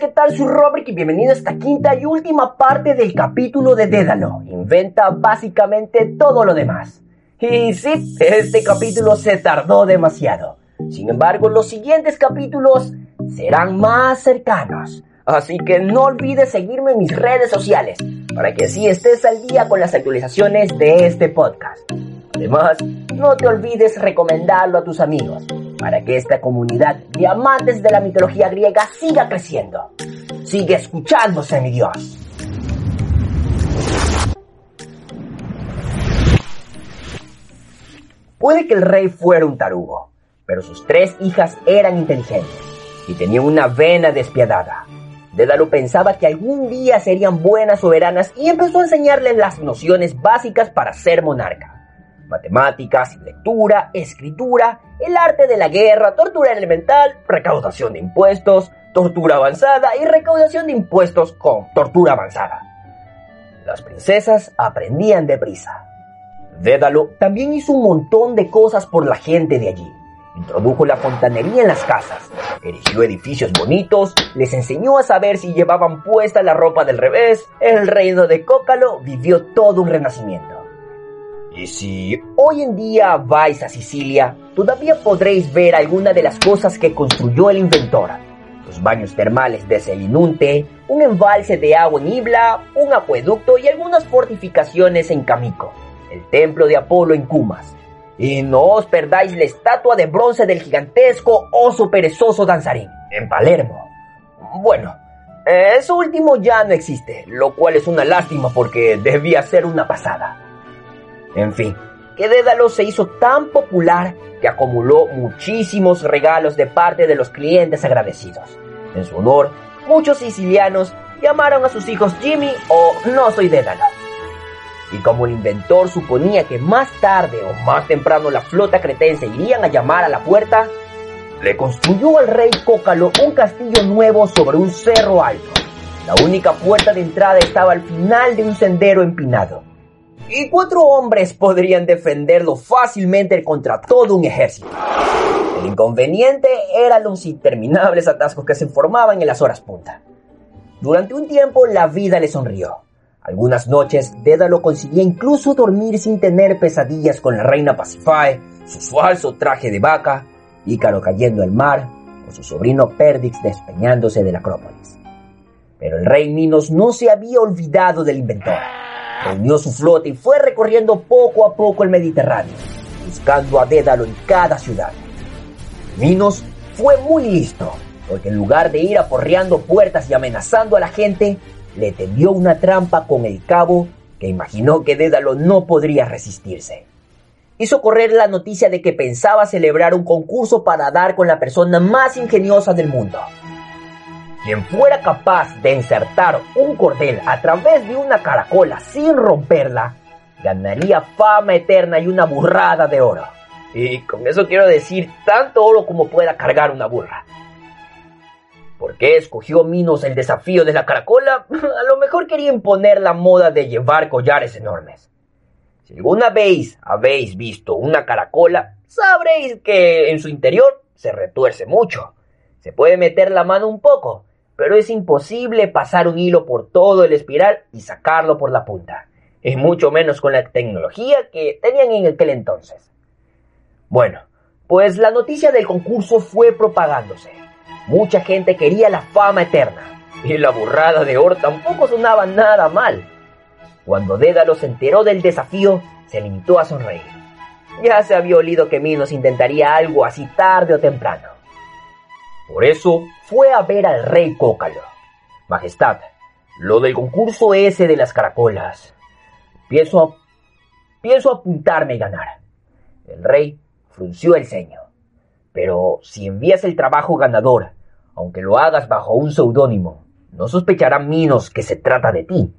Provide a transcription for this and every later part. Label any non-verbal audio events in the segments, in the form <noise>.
¿Qué tal? Soy Robert y bienvenido a esta quinta y última parte del capítulo de Dédalo. Inventa básicamente todo lo demás. Y sí, este capítulo se tardó demasiado. Sin embargo, los siguientes capítulos serán más cercanos. Así que no olvides seguirme en mis redes sociales para que así estés al día con las actualizaciones de este podcast. Además, no te olvides recomendarlo a tus amigos para que esta comunidad de amantes de la mitología griega siga creciendo. Sigue escuchándose, mi Dios. Puede que el rey fuera un tarugo, pero sus tres hijas eran inteligentes y tenían una vena despiadada. Dédalo pensaba que algún día serían buenas soberanas y empezó a enseñarles las nociones básicas para ser monarca matemáticas, lectura, escritura, el arte de la guerra, tortura elemental, recaudación de impuestos, tortura avanzada y recaudación de impuestos con tortura avanzada. Las princesas aprendían deprisa. Dédalo también hizo un montón de cosas por la gente de allí. Introdujo la fontanería en las casas, erigió edificios bonitos, les enseñó a saber si llevaban puesta la ropa del revés. El reino de Cócalo vivió todo un renacimiento. Y si hoy en día vais a Sicilia, todavía podréis ver alguna de las cosas que construyó el inventor. Los baños termales de Selinunte, un embalse de agua en Ibla, un acueducto y algunas fortificaciones en Camico, el templo de Apolo en Cumas. Y no os perdáis la estatua de bronce del gigantesco oso perezoso danzarín, en Palermo. Bueno, eso último ya no existe, lo cual es una lástima porque debía ser una pasada. En fin, que Dédalo se hizo tan popular que acumuló muchísimos regalos de parte de los clientes agradecidos. En su honor, muchos sicilianos llamaron a sus hijos Jimmy o No soy Dédalo. Y como el inventor suponía que más tarde o más temprano la flota cretense irían a llamar a la puerta, le construyó al rey Cócalo un castillo nuevo sobre un cerro alto. La única puerta de entrada estaba al final de un sendero empinado y cuatro hombres podrían defenderlo fácilmente contra todo un ejército. El inconveniente eran los interminables atascos que se formaban en las horas punta. Durante un tiempo la vida le sonrió. Algunas noches Dédalo conseguía incluso dormir sin tener pesadillas con la reina Pasifae, su falso traje de vaca, Ícaro cayendo al mar o su sobrino Perdix despeñándose de la Acrópolis. Pero el rey Minos no se había olvidado del inventor reunió su flota y fue recorriendo poco a poco el Mediterráneo, buscando a Dédalo en cada ciudad. Minos fue muy listo, porque en lugar de ir aporreando puertas y amenazando a la gente, le tendió una trampa con el cabo que imaginó que Dédalo no podría resistirse. Hizo correr la noticia de que pensaba celebrar un concurso para dar con la persona más ingeniosa del mundo. Quien fuera capaz de insertar un cordel a través de una caracola sin romperla, ganaría fama eterna y una burrada de oro. Y con eso quiero decir tanto oro como pueda cargar una burra. ¿Por qué escogió Minos el desafío de la caracola? <laughs> A lo mejor quería imponer la moda de llevar collares enormes. Si alguna vez habéis visto una caracola, sabréis que en su interior se retuerce mucho. Se puede meter la mano un poco, pero es imposible pasar un hilo por todo el espiral y sacarlo por la punta, y mucho menos con la tecnología que tenían en aquel entonces. Bueno, pues la noticia del concurso fue propagándose. Mucha gente quería la fama eterna, y la burrada de Or tampoco sonaba nada mal. Cuando Dédalo se enteró del desafío, se limitó a sonreír. Ya se había olido que Minos intentaría algo así tarde o temprano. Por eso fue a ver al rey Cócalo. Majestad, lo del concurso ese de las caracolas. Pienso, pienso apuntarme y ganar. El rey frunció el ceño. Pero si envías el trabajo ganador aunque lo hagas bajo un seudónimo, no sospecharán Minos que se trata de ti.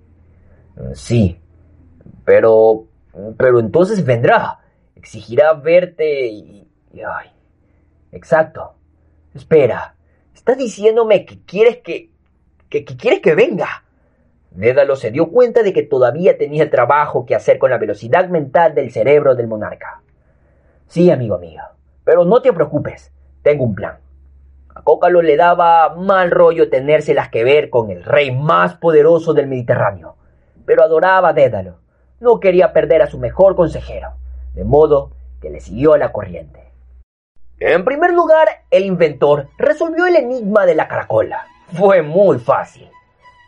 Sí, pero... pero entonces vendrá, exigirá verte y... ay. Exacto. Espera, ¿estás diciéndome que quieres que... que, que quieres que venga? Dédalo se dio cuenta de que todavía tenía trabajo que hacer con la velocidad mental del cerebro del monarca. Sí, amigo mío, pero no te preocupes, tengo un plan. A Cócalo le daba mal rollo tenérselas que ver con el rey más poderoso del Mediterráneo, pero adoraba a Dédalo. No quería perder a su mejor consejero, de modo que le siguió a la corriente. En primer lugar, el inventor resolvió el enigma de la caracola. Fue muy fácil.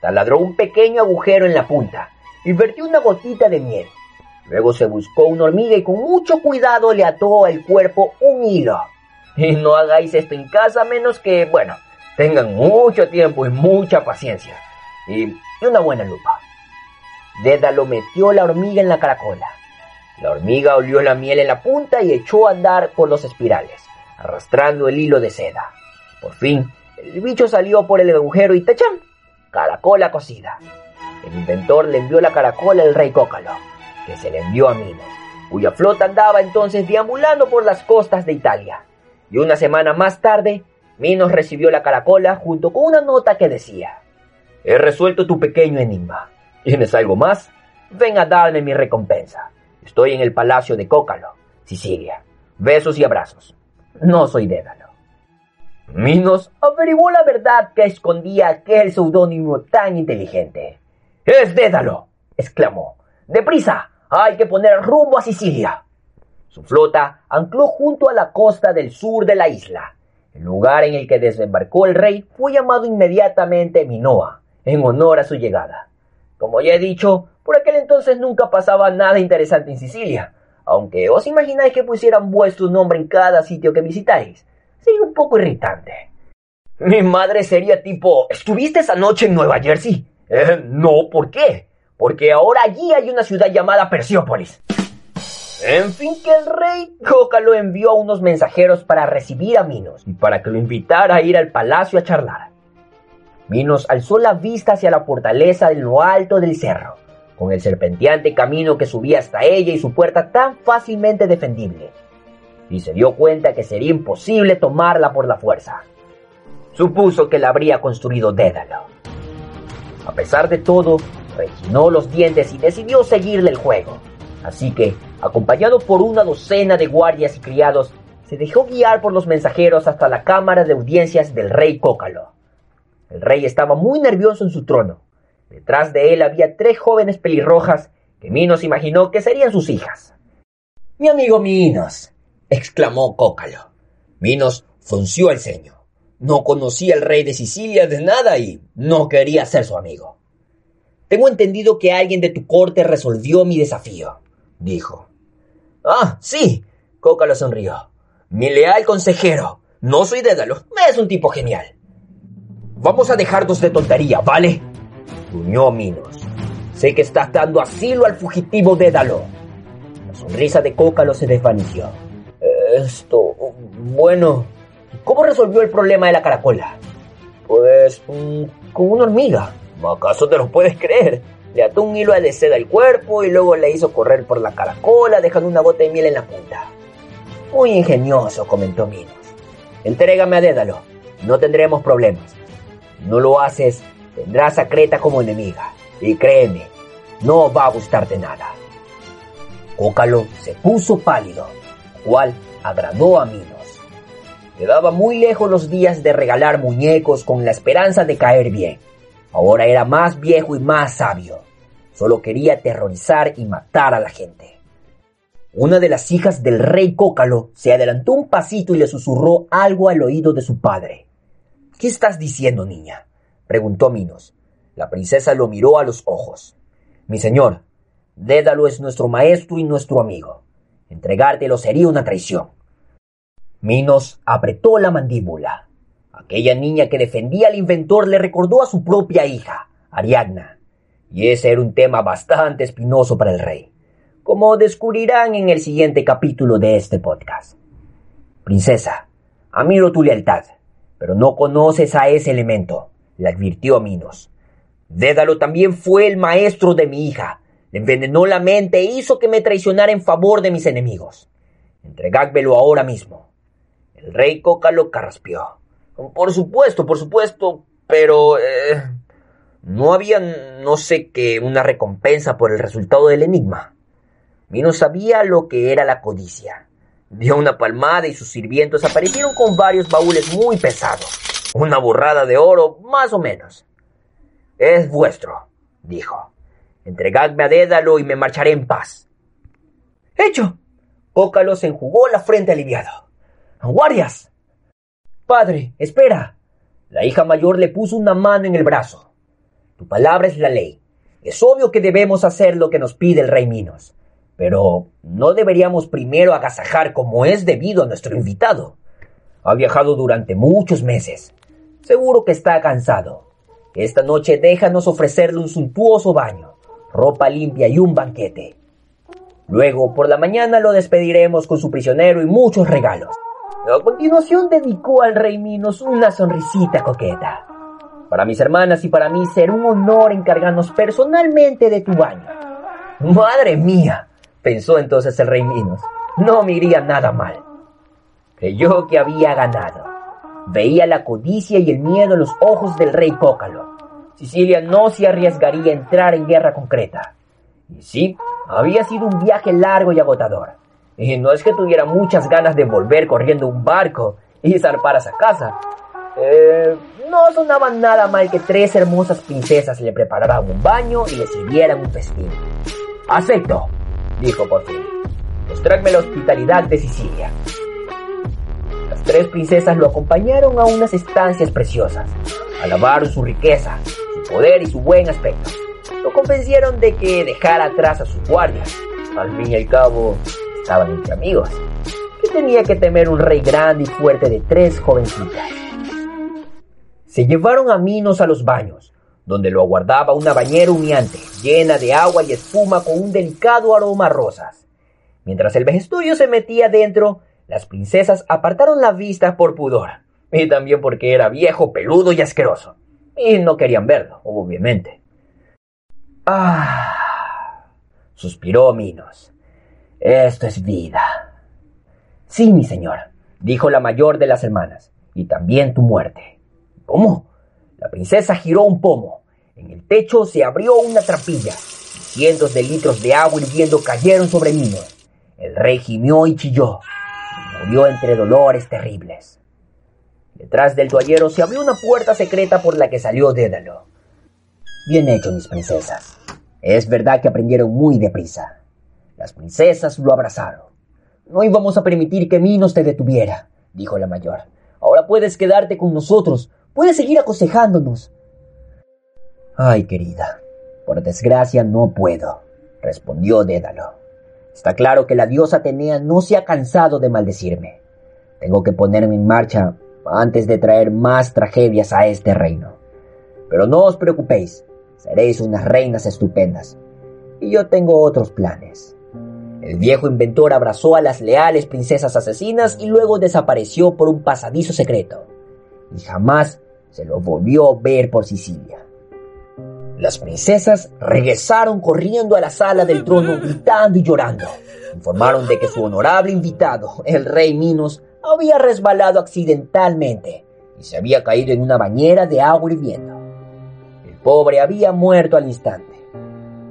Taladró un pequeño agujero en la punta y vertió una gotita de miel. Luego se buscó una hormiga y con mucho cuidado le ató al cuerpo un hilo. Y no hagáis esto en casa menos que, bueno, tengan mucho tiempo y mucha paciencia. Y, una buena lupa. Dédalo metió la hormiga en la caracola. La hormiga olió la miel en la punta y echó a andar por los espirales, arrastrando el hilo de seda. Por fin, el bicho salió por el agujero y ¡tachán! Caracola cocida. El inventor le envió la caracola al rey Cócalo, que se le envió a Minos, cuya flota andaba entonces deambulando por las costas de Italia. Y una semana más tarde, Minos recibió la caracola junto con una nota que decía, He resuelto tu pequeño enigma. ¿Tienes algo más? Ven a darme mi recompensa. Estoy en el palacio de Cócalo, Sicilia. Besos y abrazos. No soy Dédalo. Minos averiguó la verdad que escondía aquel seudónimo tan inteligente. ¡Es Dédalo! exclamó. ¡Deprisa! Hay que poner rumbo a Sicilia. Su flota ancló junto a la costa del sur de la isla. El lugar en el que desembarcó el rey fue llamado inmediatamente Minoa, en honor a su llegada. Como ya he dicho, por aquel entonces nunca pasaba nada interesante en Sicilia, aunque os imagináis que pusieran vuestro nombre en cada sitio que visitáis. Sería un poco irritante. Mi madre sería tipo, ¿estuviste esa noche en Nueva Jersey? Eh, no, ¿por qué? Porque ahora allí hay una ciudad llamada Perseópolis. En fin, que el rey Cócalo envió a unos mensajeros para recibir a Minos y para que lo invitara a ir al palacio a charlar. Minos alzó la vista hacia la fortaleza en lo alto del cerro, con el serpenteante camino que subía hasta ella y su puerta tan fácilmente defendible, y se dio cuenta que sería imposible tomarla por la fuerza. Supuso que la habría construido Dédalo. A pesar de todo, rechinó los dientes y decidió seguirle el juego. Así que, acompañado por una docena de guardias y criados, se dejó guiar por los mensajeros hasta la cámara de audiencias del rey Cócalo. El rey estaba muy nervioso en su trono. Detrás de él había tres jóvenes pelirrojas que Minos imaginó que serían sus hijas. Mi amigo Minos, exclamó Cócalo. Minos frunció el ceño. No conocía al rey de Sicilia de nada y no quería ser su amigo. Tengo entendido que alguien de tu corte resolvió mi desafío dijo. Ah, sí, Cócalo sonrió. Mi leal consejero. No soy Dédalo, es un tipo genial. Vamos a dejarnos de tontería, ¿vale? Gruñó Minos. Sé que estás dando asilo al fugitivo Dédalo. La sonrisa de Cócalo se desvaneció. Esto, bueno, ¿cómo resolvió el problema de la caracola? Pues, mm, con una hormiga. ¿Acaso te lo puedes creer? Le ató un hilo de seda al cuerpo y luego le hizo correr por la caracola dejando una gota de miel en la punta. Muy ingenioso, comentó Minos. Entrégame a Dédalo, no tendremos problemas. no lo haces, tendrás a Creta como enemiga. Y créeme, no va a gustarte nada. Cócalo se puso pálido, cual agradó a Minos. Quedaba muy lejos los días de regalar muñecos con la esperanza de caer bien. Ahora era más viejo y más sabio. Solo quería aterrorizar y matar a la gente. Una de las hijas del rey Cócalo se adelantó un pasito y le susurró algo al oído de su padre. ¿Qué estás diciendo, niña? Preguntó Minos. La princesa lo miró a los ojos. Mi señor, Dédalo es nuestro maestro y nuestro amigo. Entregártelo sería una traición. Minos apretó la mandíbula. Aquella niña que defendía al inventor le recordó a su propia hija, Ariadna, y ese era un tema bastante espinoso para el rey, como descubrirán en el siguiente capítulo de este podcast. Princesa, admiro tu lealtad, Pero no conoces a ese elemento, le advirtió Minos. Dédalo también fue el maestro de mi hija. Le envenenó la mente e hizo que me traicionara en favor de mis enemigos. Entregádmelo ahora mismo. El rey Cócalo carraspió. Por supuesto, por supuesto, pero... Eh, no había, no sé qué, una recompensa por el resultado del enigma. Minos sabía lo que era la codicia. Dio una palmada y sus sirvientos aparecieron con varios baúles muy pesados. Una borrada de oro, más o menos. Es vuestro, dijo. Entregadme a Dédalo y me marcharé en paz. ¡Hecho! Cócalo se enjugó la frente aliviado. ¡Guardias! Padre, espera. La hija mayor le puso una mano en el brazo. Tu palabra es la ley. Es obvio que debemos hacer lo que nos pide el rey Minos. Pero ¿no deberíamos primero agasajar como es debido a nuestro invitado? Ha viajado durante muchos meses. Seguro que está cansado. Esta noche déjanos ofrecerle un suntuoso baño, ropa limpia y un banquete. Luego, por la mañana lo despediremos con su prisionero y muchos regalos. A continuación dedicó al rey Minos una sonrisita coqueta. Para mis hermanas y para mí será un honor encargarnos personalmente de tu baño. Madre mía, pensó entonces el rey Minos, no me iría nada mal. Creyó que había ganado. Veía la codicia y el miedo en los ojos del rey Cócalo. Sicilia no se arriesgaría a entrar en guerra concreta. Y sí, había sido un viaje largo y agotador. Y no es que tuviera muchas ganas de volver corriendo un barco y zarpar a esa casa. Eh, no sonaba nada mal que tres hermosas princesas le prepararan un baño y le sirvieran un festín. Acepto, dijo por fin. Mostradme la hospitalidad de Sicilia. Tres princesas lo acompañaron a unas estancias preciosas. Alabaron su riqueza, su poder y su buen aspecto. Lo convencieron de que dejara atrás a sus guardias. Al fin y al cabo, estaban entre amigos. ¿Qué tenía que temer un rey grande y fuerte de tres jovencitas? Se llevaron a Minos a los baños, donde lo aguardaba una bañera humeante, llena de agua y espuma con un delicado aroma a rosas. Mientras el vejesturio se metía dentro, las princesas apartaron la vista por pudor, y también porque era viejo, peludo y asqueroso, y no querían verlo, obviamente. Ah, suspiró Minos. Esto es vida. Sí, mi señor, dijo la mayor de las hermanas, y también tu muerte. ¿Cómo? La princesa giró un pomo. En el techo se abrió una trampilla. cientos de litros de agua hirviendo cayeron sobre mí. El rey gimió y chilló. Entre dolores terribles. Detrás del toallero se abrió una puerta secreta por la que salió Dédalo. Bien hecho, mis princesas. Es verdad que aprendieron muy deprisa. Las princesas lo abrazaron. No íbamos a permitir que Minos te detuviera, dijo la mayor. Ahora puedes quedarte con nosotros Puedes seguir aconsejándonos. Ay, querida, por desgracia no puedo, respondió Dédalo. Está claro que la diosa Atenea no se ha cansado de maldecirme. Tengo que ponerme en marcha antes de traer más tragedias a este reino. Pero no os preocupéis, seréis unas reinas estupendas. Y yo tengo otros planes. El viejo inventor abrazó a las leales princesas asesinas y luego desapareció por un pasadizo secreto. Y jamás se lo volvió a ver por Sicilia. Las princesas regresaron corriendo a la sala del trono gritando y llorando. Informaron de que su honorable invitado, el rey Minos, había resbalado accidentalmente y se había caído en una bañera de agua hirviendo. El pobre había muerto al instante.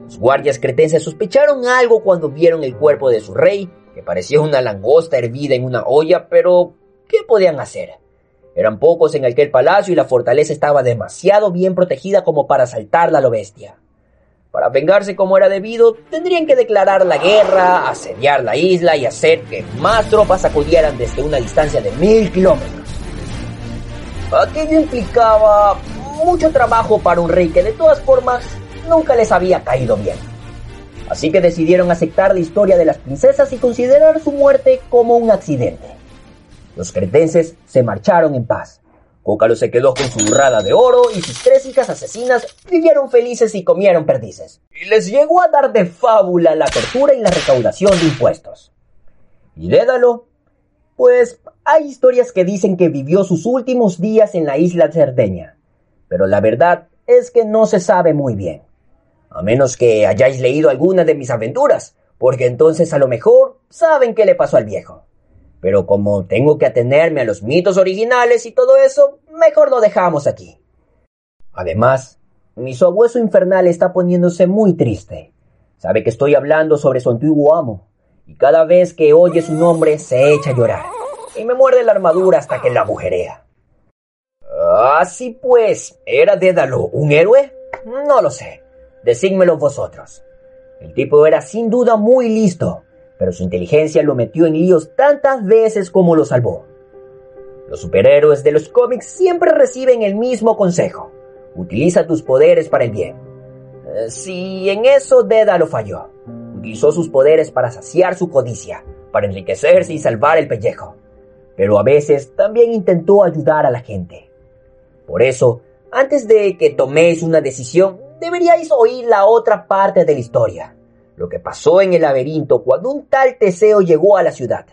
Los guardias cretenses sospecharon algo cuando vieron el cuerpo de su rey, que parecía una langosta hervida en una olla, pero ¿qué podían hacer? Eran pocos en aquel palacio y la fortaleza estaba demasiado bien protegida como para asaltarla a lo bestia. Para vengarse como era debido, tendrían que declarar la guerra, asediar la isla y hacer que más tropas acudieran desde una distancia de mil kilómetros. Aquello implicaba mucho trabajo para un rey que de todas formas nunca les había caído bien. Así que decidieron aceptar la historia de las princesas y considerar su muerte como un accidente. Los cretenses se marcharon en paz. Cócalo se quedó con su burrada de oro y sus tres hijas asesinas vivieron felices y comieron perdices. Y les llegó a dar de fábula la tortura y la recaudación de impuestos. Y Dédalo, Pues hay historias que dicen que vivió sus últimos días en la isla de Cerdeña, pero la verdad es que no se sabe muy bien. A menos que hayáis leído alguna de mis aventuras, porque entonces a lo mejor saben qué le pasó al viejo. Pero como tengo que atenerme a los mitos originales y todo eso, mejor lo dejamos aquí. Además, mi sabueso infernal está poniéndose muy triste. Sabe que estoy hablando sobre su antiguo amo, y cada vez que oye su nombre se echa a llorar, y me muerde la armadura hasta que la agujerea. Así pues, ¿era Dédalo un héroe? No lo sé. Decídmelo vosotros. El tipo era sin duda muy listo, pero su inteligencia lo metió en líos tantas veces como lo salvó. Los superhéroes de los cómics siempre reciben el mismo consejo. Utiliza tus poderes para el bien. Eh, si en eso Dédalo falló, utilizó sus poderes para saciar su codicia, para enriquecerse y salvar el pellejo. Pero a veces también intentó ayudar a la gente. Por eso, antes de que toméis una decisión, deberíais oír la otra parte de la historia. Lo que pasó en el laberinto cuando un tal Teseo llegó a la ciudad.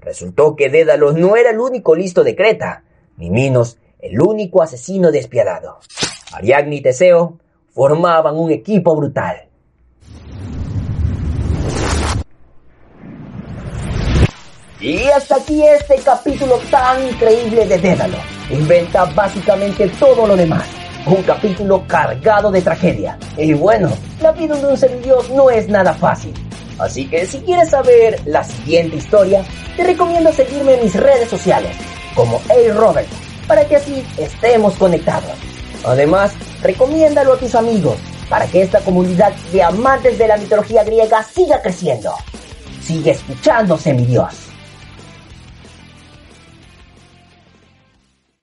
Resultó que Dédalo no era el único listo de Creta, ni menos el único asesino despiadado. Ariadne y Teseo formaban un equipo brutal. Y hasta aquí este capítulo tan increíble de Dédalo. Inventa básicamente todo lo demás. Un capítulo cargado de tragedia. Y bueno, la vida de un semidios no es nada fácil. Así que si quieres saber la siguiente historia, te recomiendo seguirme en mis redes sociales, como A. Robert, para que así estemos conectados. Además, recomiéndalo a tus amigos, para que esta comunidad de amantes de la mitología griega siga creciendo. Sigue escuchando, semidios.